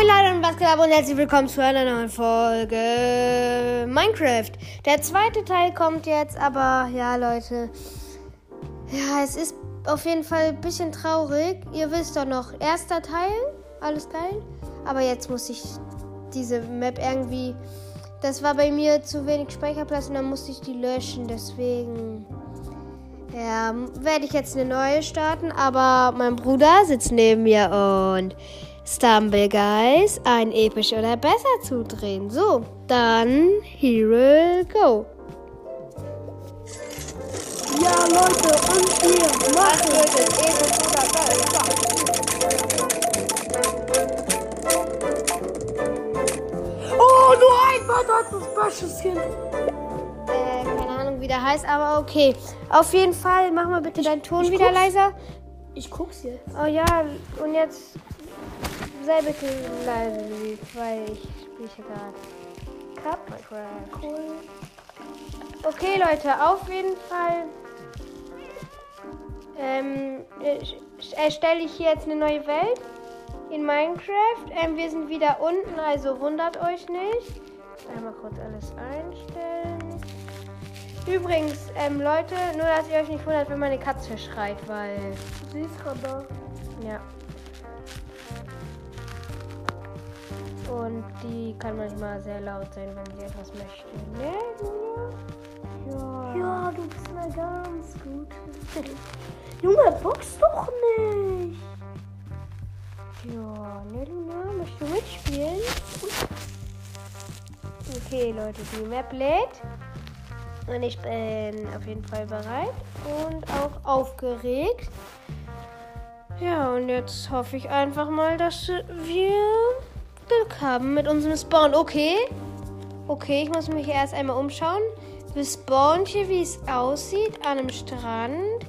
Moin Leute und was geht ab und herzlich willkommen zu einer neuen Folge Minecraft. Der zweite Teil kommt jetzt, aber ja Leute, ja es ist auf jeden Fall ein bisschen traurig. Ihr wisst doch noch, erster Teil, alles geil, aber jetzt muss ich diese Map irgendwie, das war bei mir zu wenig Speicherplatz und dann musste ich die löschen, deswegen... Ja, werde ich jetzt eine neue starten, aber mein Bruder sitzt neben mir und Stumble Guys ein episch oder besser zudrehen. So, dann here we go. Ja, Leute, und wir machen episch oder besser. Oh, nur ein Wort hat das Skin. Äh, keine Ahnung, wie der heißt, aber okay. Auf jeden Fall, mach mal bitte deinen Ton ich wieder guck's. leiser. Ich guck's jetzt. Oh ja, und jetzt sei bitte leise, weil ich spiele hier gerade. Cup. Cool. Okay, Leute, auf jeden Fall ähm, äh, erstelle ich hier jetzt eine neue Welt in Minecraft. Ähm, wir sind wieder unten, also wundert euch nicht. Einmal kurz alles einstellen. Übrigens, ähm, Leute, nur dass ihr euch nicht wundert, wenn meine Katze schreit, weil. Sie ist da. Ja. Und die kann manchmal sehr laut sein, wenn sie etwas möchte. Ne, Julia? Ja. Ja, du bist mal ganz gut. Junge, box doch nicht. Ja, ne, Luna, möchtest du mitspielen? Okay, Leute, die Map lädt. Und ich bin auf jeden Fall bereit und auch aufgeregt. Ja, und jetzt hoffe ich einfach mal, dass wir Glück haben mit unserem Spawn. Okay. Okay, ich muss mich erst einmal umschauen. Wir spawnen hier, wie es aussieht, an einem Strand.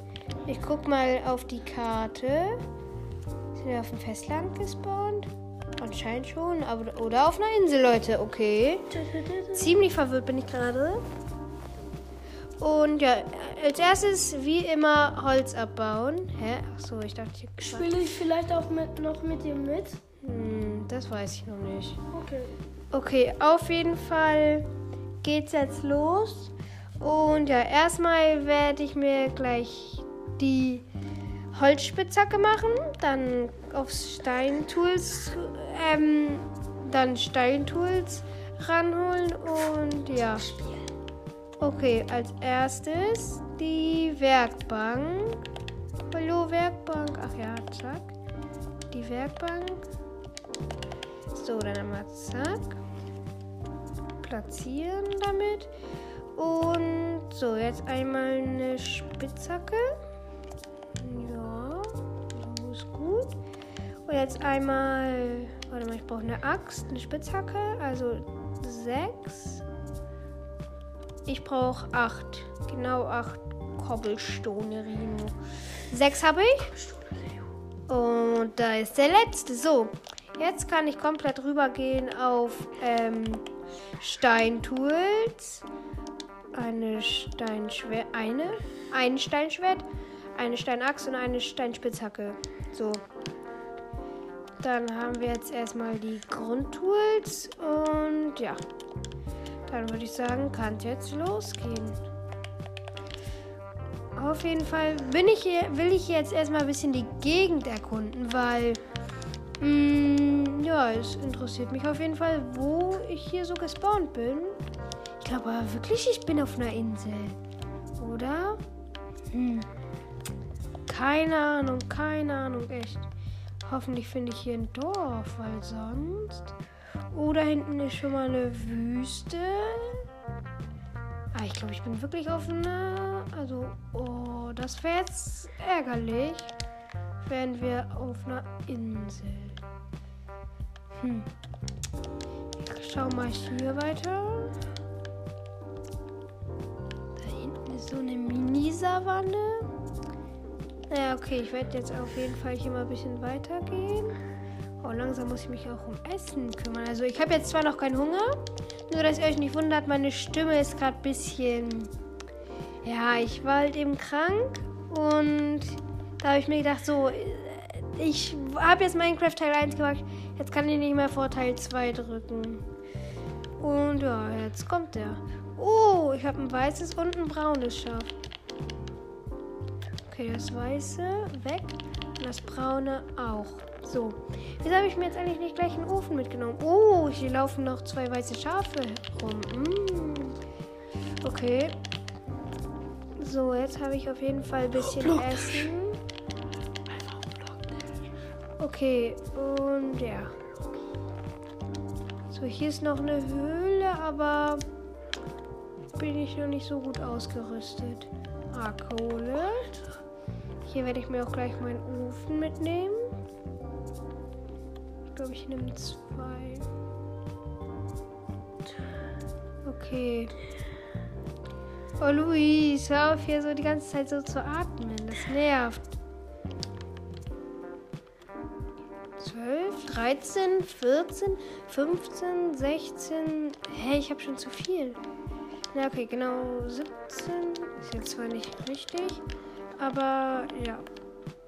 Ich guck mal auf die Karte. Sind wir auf dem Festland gespawnt? Anscheinend schon, aber oder auf einer Insel, Leute. Okay. Ziemlich verwirrt bin ich gerade. Und ja, als erstes wie immer Holz abbauen. Hä? Achso, ich dachte, ich Spiele ich vielleicht auch mit, noch mit dir mit? Das weiß ich noch nicht. Okay. Okay, auf jeden Fall geht's jetzt los. Und ja, erstmal werde ich mir gleich die Holzspitzhacke machen, dann aufs Steintools, ähm, dann Steintools ranholen und ja. Okay, als erstes die Werkbank. Hallo Werkbank. Ach ja, zack. Die Werkbank. So, dann einmal zack. Platzieren damit. Und so, jetzt einmal eine Spitzhacke. Ja, so ist gut. Und jetzt einmal, warte mal, ich brauche eine Axt, eine Spitzhacke, also sechs. Ich brauche acht, genau acht Cobblestone Rino. Sechs habe ich. Und da ist der letzte. So, jetzt kann ich komplett rübergehen auf ähm, Steintools. Eine Steinschwert, eine, ein Steinschwert, eine Steinaxt und eine Steinspitzhacke. So. Dann haben wir jetzt erstmal die Grundtools und ja. Dann würde ich sagen, kann es jetzt losgehen. Auf jeden Fall bin ich hier, will ich jetzt erstmal ein bisschen die Gegend erkunden, weil mh, ja, es interessiert mich auf jeden Fall, wo ich hier so gespawnt bin. Ich glaube aber wirklich, ich bin auf einer Insel. Oder? Hm. Keine Ahnung, keine Ahnung, echt. Hoffentlich finde ich hier ein Dorf, weil sonst. Oder hinten ist schon mal eine Wüste. Ah, ich glaube, ich bin wirklich auf einer. Also, oh, das wäre jetzt ärgerlich. Wären wir auf einer Insel. Hm. Ich schau mal hier weiter. Da hinten ist so eine Mini-Savanne. Naja, okay, ich werde jetzt auf jeden Fall hier mal ein bisschen weitergehen. Oh, langsam muss ich mich auch um Essen kümmern. Also ich habe jetzt zwar noch keinen Hunger, nur dass ihr euch nicht wundert, meine Stimme ist gerade ein bisschen... Ja, ich war halt eben krank und da habe ich mir gedacht, so, ich habe jetzt Minecraft Teil 1 gemacht. Jetzt kann ich nicht mehr vor Teil 2 drücken. Und ja, jetzt kommt der. Oh, ich habe ein weißes und ein braunes Schaf. Okay, das weiße weg und das braune auch. So, wieso habe ich mir jetzt eigentlich nicht gleich einen Ofen mitgenommen? Oh, hier laufen noch zwei weiße Schafe rum. Mm. Okay. So, jetzt habe ich auf jeden Fall ein bisschen Essen. Okay, und ja. So, hier ist noch eine Höhle, aber bin ich noch nicht so gut ausgerüstet. Ah, Kohle. Hier werde ich mir auch gleich meinen Ofen mitnehmen. Ich glaube, ich nehme zwei. Okay. Oh, Luis, hör auf hier so die ganze Zeit so zu atmen. Das nervt. 13, 14, 15, 16. Hä, ich habe schon zu viel. Na, okay, genau 17. Ist jetzt zwar nicht richtig, aber ja.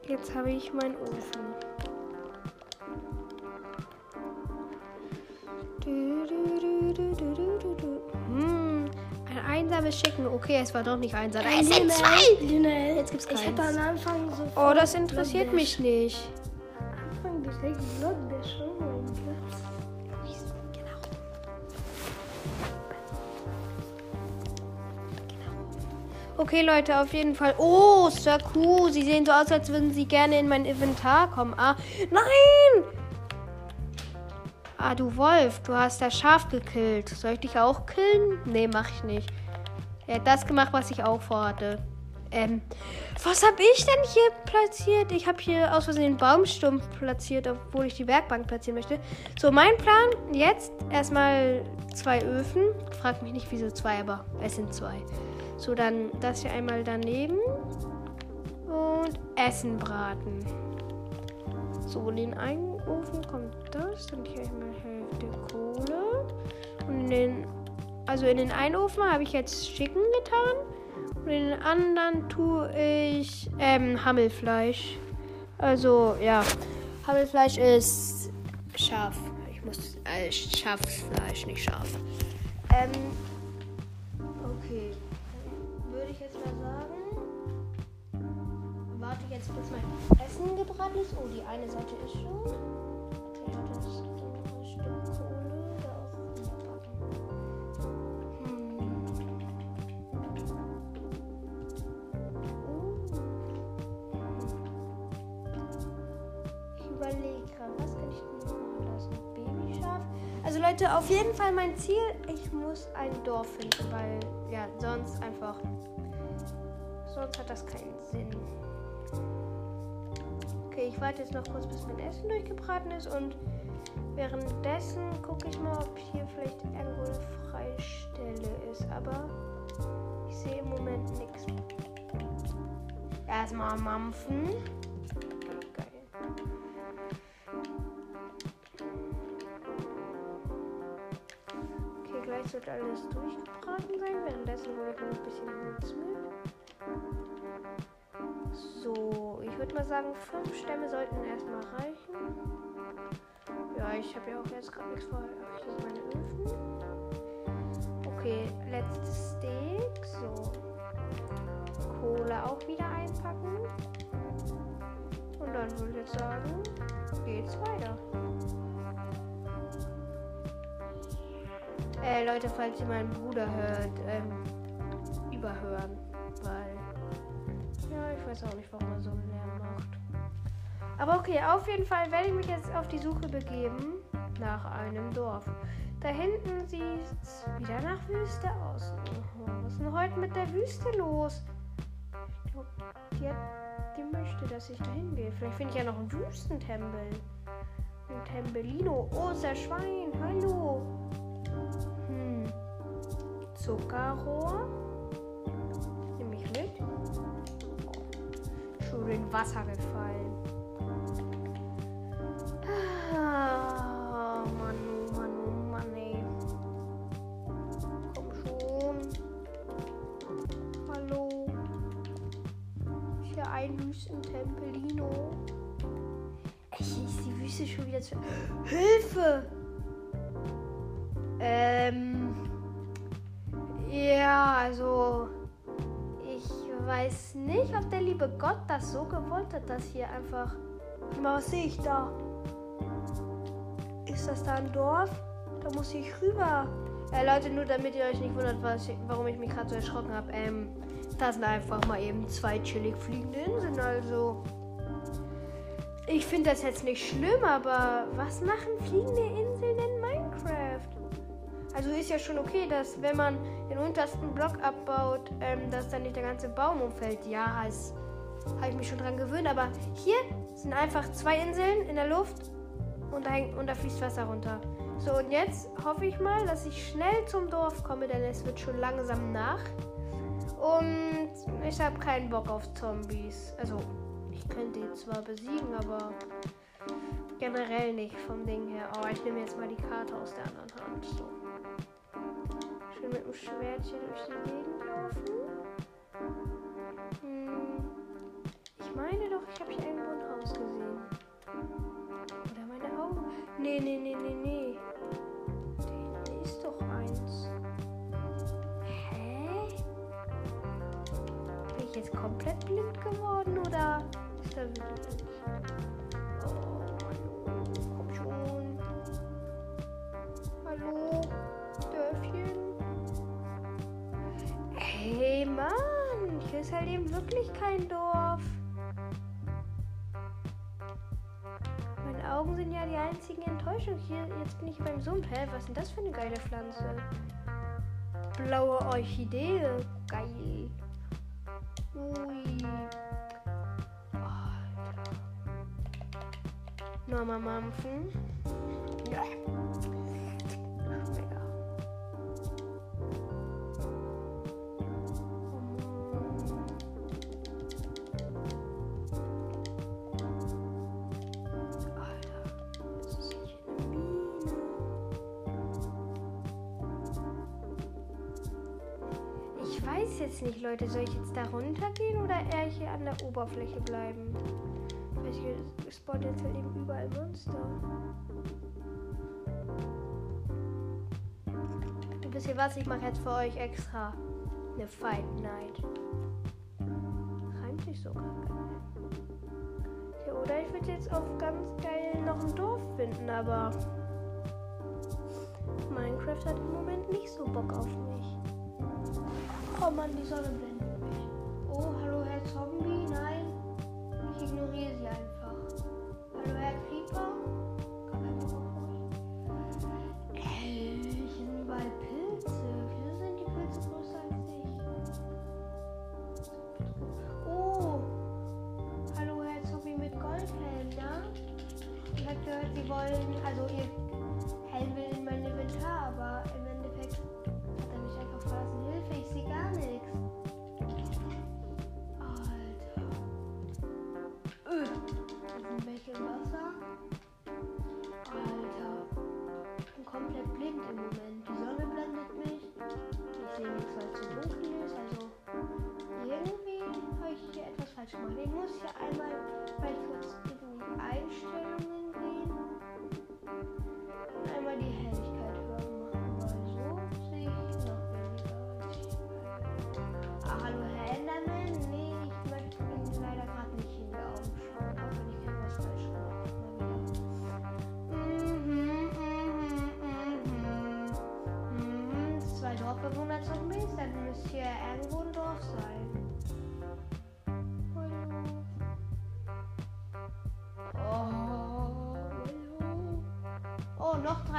Jetzt habe ich meinen Ofen. Du, du, du, hm, ein einsames Schicken. Okay, es war doch nicht einsam. Es sind zwei! Lionel, Jetzt gibt's Ich keins. hatte am Anfang so. Oh, das interessiert mich nicht. Am Anfang gesagt, Okay, Leute, auf jeden Fall. Oh, Sir Q, Sie sehen so aus, als würden Sie gerne in mein Inventar kommen. Ah, nein! Ah, du Wolf, du hast das Schaf gekillt. Soll ich dich auch killen? Nee, mach ich nicht. Er hat das gemacht, was ich auch vorhatte. Ähm, was habe ich denn hier platziert? Ich habe hier aus Versehen einen Baumstumpf platziert, obwohl ich die Werkbank platzieren möchte. So, mein Plan jetzt erstmal zwei Öfen. Frag mich nicht, wieso zwei, aber es sind zwei. So, dann das hier einmal daneben. Und Essen braten. So, in den einen Ofen kommt das. Dann hier einmal Hälfte Kohle. Und in den, also in den einen Ofen habe ich jetzt Chicken getan. Und in den anderen tue ich ähm, Hammelfleisch. Also, ja. Hammelfleisch ist scharf. Ich muss. Äh, Schafsfleisch, nicht scharf. Ähm. Jetzt, bis mein Essen gebraten ist. Oh, die eine Seite ist schon. Ja, das ist noch ein Kohle. Da auch. Ich überlege gerade, was kann ich denn machen lassen? Babyschaf? Also Leute, auf jeden Fall mein Ziel, ich muss ein Dorf finden, weil ja, sonst einfach, sonst hat das keinen Sinn. Warte jetzt noch kurz, bis mein Essen durchgebraten ist und währenddessen gucke ich mal, ob hier vielleicht irgendwo eine freie Stelle ist, aber ich sehe im Moment nichts. Erstmal mampfen. Geil. Okay, gleich sollte alles durchgebraten sein. Währenddessen hole ich noch ein bisschen Holz mit. So, würde mal sagen, fünf Stämme sollten erstmal reichen. Ja, ich habe ja auch jetzt gerade nichts vor. Hier sind meine Öfen. Okay, letztes Steak. So. Kohle auch wieder einpacken. Und dann würde ich jetzt sagen, geht's weiter. Äh, Leute, falls ihr meinen Bruder hört, ähm, überhören. Weil, ja, ich weiß auch nicht, warum er so. Aber okay, auf jeden Fall werde ich mich jetzt auf die Suche begeben nach einem Dorf. Da hinten sieht's wieder nach Wüste aus. Oh, was ist denn heute mit der Wüste los? Ich glaub, die, hat, die möchte, dass ich da hingehe. Vielleicht finde ich ja noch einen Wüstentempel. Ein Tempelino. Oh, ist der Schwein. Hallo. Hm. Zuckerrohr. Nehme ich mit. Schon in Wasser gefallen. Ah, Mann, oh Mann, oh Mann, ey. Komm schon. Hallo. Hier ein Wüstentempelino. Ich, ist die Wüste schon wieder zu. Hilfe! Ähm. Ja, also. Ich weiß nicht, ob der liebe Gott das so gewollt hat, dass hier einfach. Mal, was sehe ich da? Ist das da ein Dorf? Da muss ich rüber. Äh, Leute, nur damit ihr euch nicht wundert, was, warum ich mich gerade so erschrocken habe. Ähm, da sind einfach mal eben zwei chillig fliegende Inseln. Also, ich finde das jetzt nicht schlimm, aber was machen fliegende Inseln in Minecraft? Also ist ja schon okay, dass wenn man den untersten Block abbaut, ähm, dass dann nicht der ganze Baum umfällt. Ja, habe ich mich schon dran gewöhnt. Aber hier sind einfach zwei Inseln in der Luft und da, und da fließt Wasser runter. So, und jetzt hoffe ich mal, dass ich schnell zum Dorf komme, denn es wird schon langsam Nacht. Und ich habe keinen Bock auf Zombies. Also, ich könnte die zwar besiegen, aber generell nicht vom Ding her. Oh, ich nehme jetzt mal die Karte aus der anderen Hand. So. Schön mit dem Schwertchen durch die Gegend laufen. Hm. Ich meine doch, ich habe hier ein Haus gesehen. Nee, nee, nee, nee, nee. Da ist doch eins. Hä? Bin ich jetzt komplett blind geworden oder ist da wirklich Oh, schon. Hallo, Dörfchen. Hey, Mann. Hier ist halt eben wirklich kein Dorf. Augen sind ja die einzigen Enttäuschung. Hier, jetzt bin ich beim Sumpf. Hä, was ist denn das für eine geile Pflanze? Blaue Orchidee. Geil. Ui. Alter. Nochmal mampfen. Ja. Weiß jetzt nicht, Leute. Soll ich jetzt da runtergehen oder eher hier an der Oberfläche bleiben? Weil hier spawnen jetzt halt eben überall Monster. Und wisst ihr was? Ich mache jetzt für euch extra eine Fight Night. Reimt sich sogar geil. Ja, oder ich würde jetzt auf ganz geil noch ein Dorf finden, aber Minecraft hat im Moment nicht so Bock auf mich. Oh Mann, die Sonne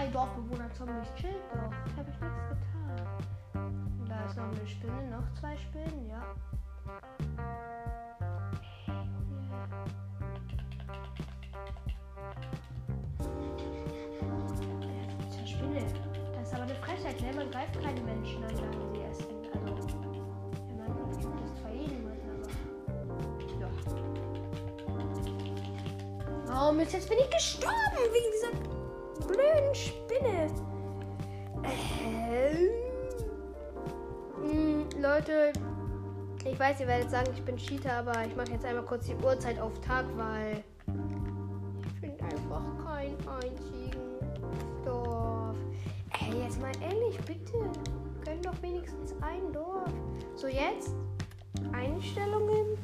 Drei Dorfbewohner Zombies. Chillt doch. Ich habe ich nichts getan. Da ist noch eine Spinne, noch zwei Spinnen, ja. Zur Spinne. Das ist aber eine Frechheit, ne? Man greift keine Menschen an, sagen sie essen. Also, wenn man das zwar eh niemanden, aber. Ja. Oh Mist, jetzt bin ich gestorben wegen dieser blöden Spinne. Ähm. Mm, Leute, ich weiß, ihr werdet sagen, ich bin Cheater, aber ich mache jetzt einmal kurz die Uhrzeit auf Tag, weil ich will einfach keinen einzigen Dorf. Ey, jetzt mal ehrlich, bitte. Können doch wenigstens ein Dorf. So, jetzt Einstellungen.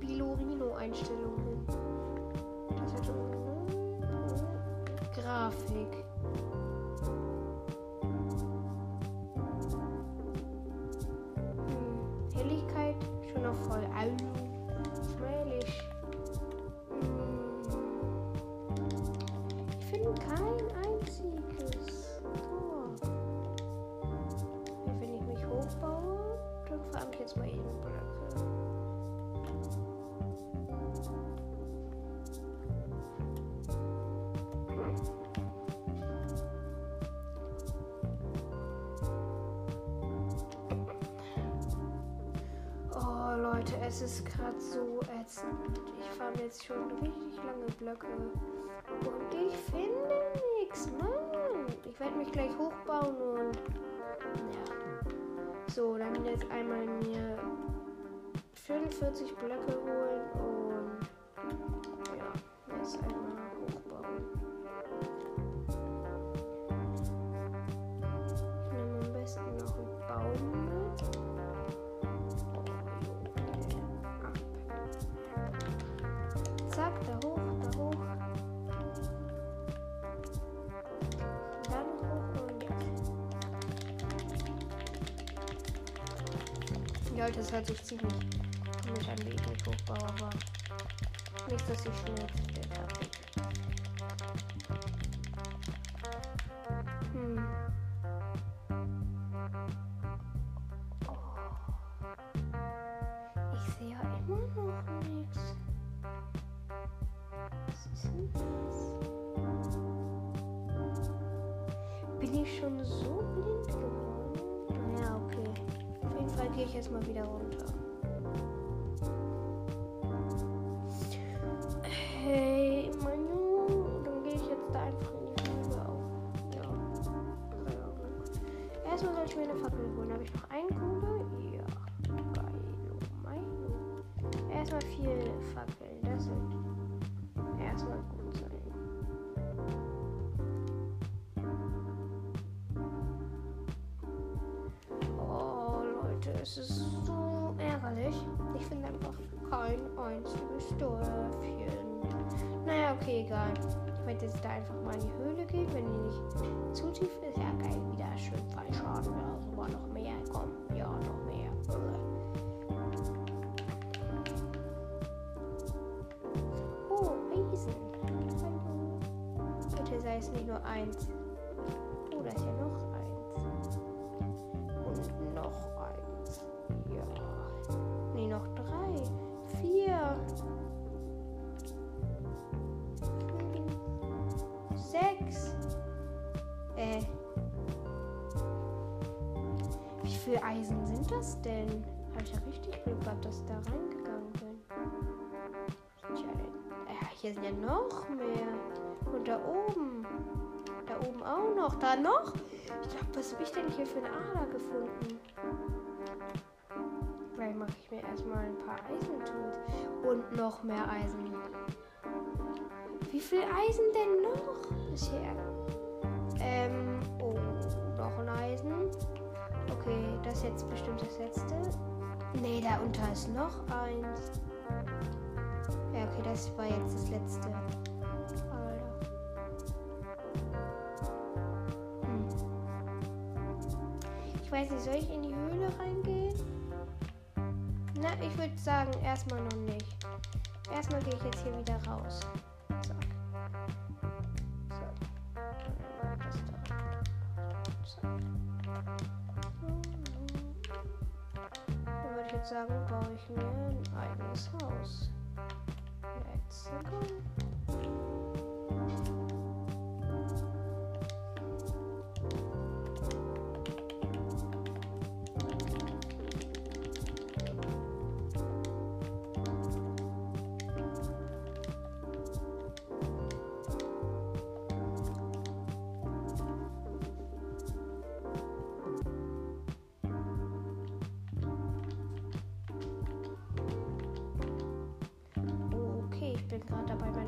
Bilorino-Einstellungen. Es ist gerade so ätzend. Ich fahre jetzt schon richtig lange Blöcke. Und ich finde nichts, Mann. Ich werde mich gleich hochbauen und. Ja. So, dann jetzt einmal mir 44 Blöcke holen und. Ja, jetzt einmal hochbauen. Ja, das hört sich ziemlich komisch an, wie ich mich hochbaue, aber nicht, dass ich der Taktik. Hm. Ich sehe ja immer noch nichts. Was ist denn das? Bin ich schon so ich jetzt mal wieder runter. Es ist so ärgerlich. Ich finde einfach kein einziges Dörfchen. Naja, okay, egal. Ich werde jetzt da einfach mal in die Höhle gehen. Wenn die nicht zu tief ist, ja geil, wieder schön Fallschaden. Ja, sogar noch mehr. Komm, ja, noch mehr. Oh. Hallo. Bitte sei es nicht nur eins. Viel Eisen sind das denn? Habe ich ja richtig Glück gehabt, dass ich da reingegangen bin. Tja, äh, hier sind ja noch mehr. Und da oben. Da oben auch noch. Da noch? Ich glaube, was habe ich denn hier für eine Ader gefunden? Vielleicht mache ich mir erstmal ein paar Eisentools. Und noch mehr Eisen. Wie viel Eisen denn noch bisher? Ähm, oh, noch ein Eisen. Okay, das ist jetzt bestimmt das letzte. Nee, da unter ist noch eins. Ja, okay, das war jetzt das letzte. Hm. Ich weiß nicht, soll ich in die Höhle reingehen? Na, ich würde sagen, erstmal noch nicht. Erstmal gehe ich jetzt hier wieder raus. Sagen, baue ich mir ein eigenes Haus. Let's go.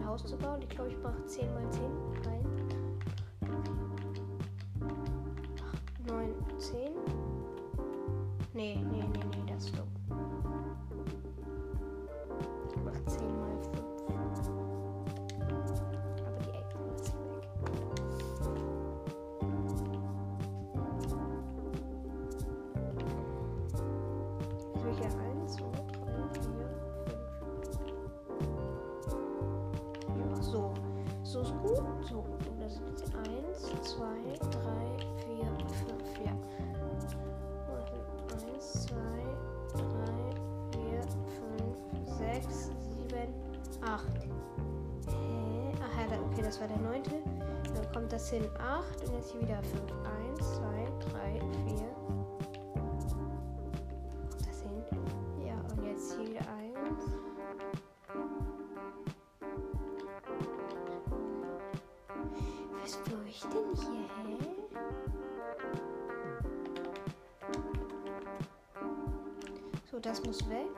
Haus zu bauen. Ich glaube, ich mache 10 mal 10. 6, 7, 8. Hä? Ach ja, okay, das war der neunte. Dann kommt das hin 8 und jetzt hier wieder 5. 1, 2, 3, 4. Kommt das hin? Ja, und jetzt hier wieder 1. Was tue ich denn hier, hä? So, das muss weg.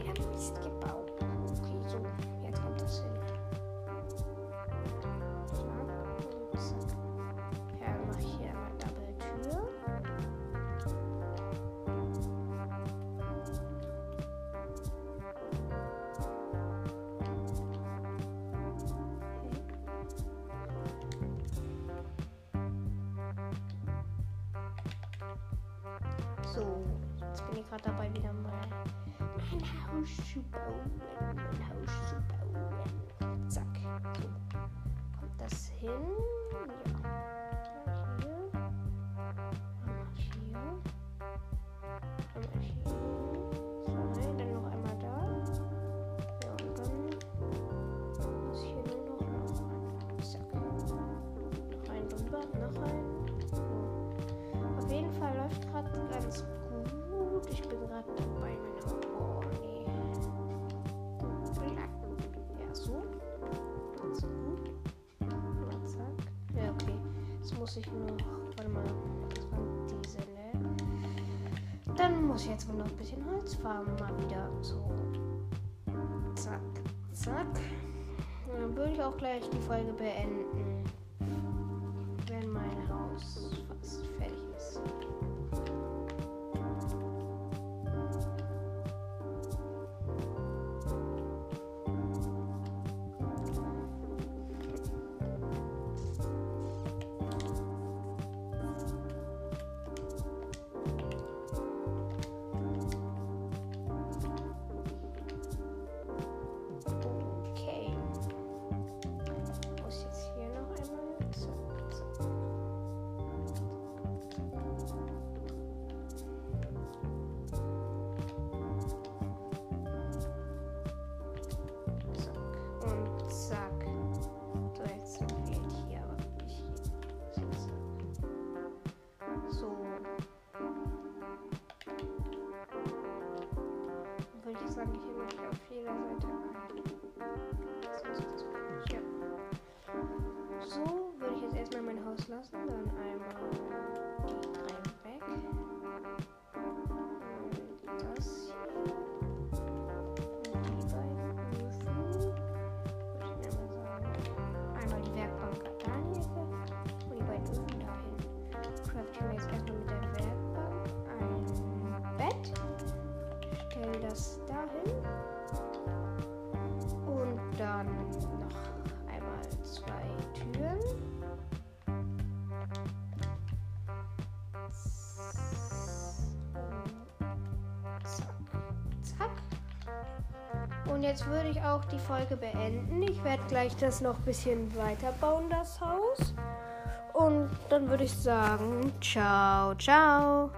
Ich habe wieder Mist gebaut. Okay, so, jetzt kommt das hin. So. Ja, ich hier einmal Double Tür. So, jetzt bin ich gerade dabei, wieder mal mein Haus zu bauen. Mein Haus zu bauen. Zack. So. Kommt das hin? Ja. Muss ich noch. Warte mal. Das waren diese, ne? Dann muss ich jetzt wohl noch ein bisschen Holz farmen. Mal wieder. So. Zack. Zack. Und dann würde ich auch gleich die Folge beenden. Wenn mein Haus Würde ich sagen, hier auf jeder Seite ein. So würde ich jetzt erstmal mein Haus lassen. Dann einmal die drei weg. Und das hier. Und jetzt würde ich auch die Folge beenden. Ich werde gleich das noch ein bisschen weiterbauen, das Haus. Und dann würde ich sagen, ciao, ciao.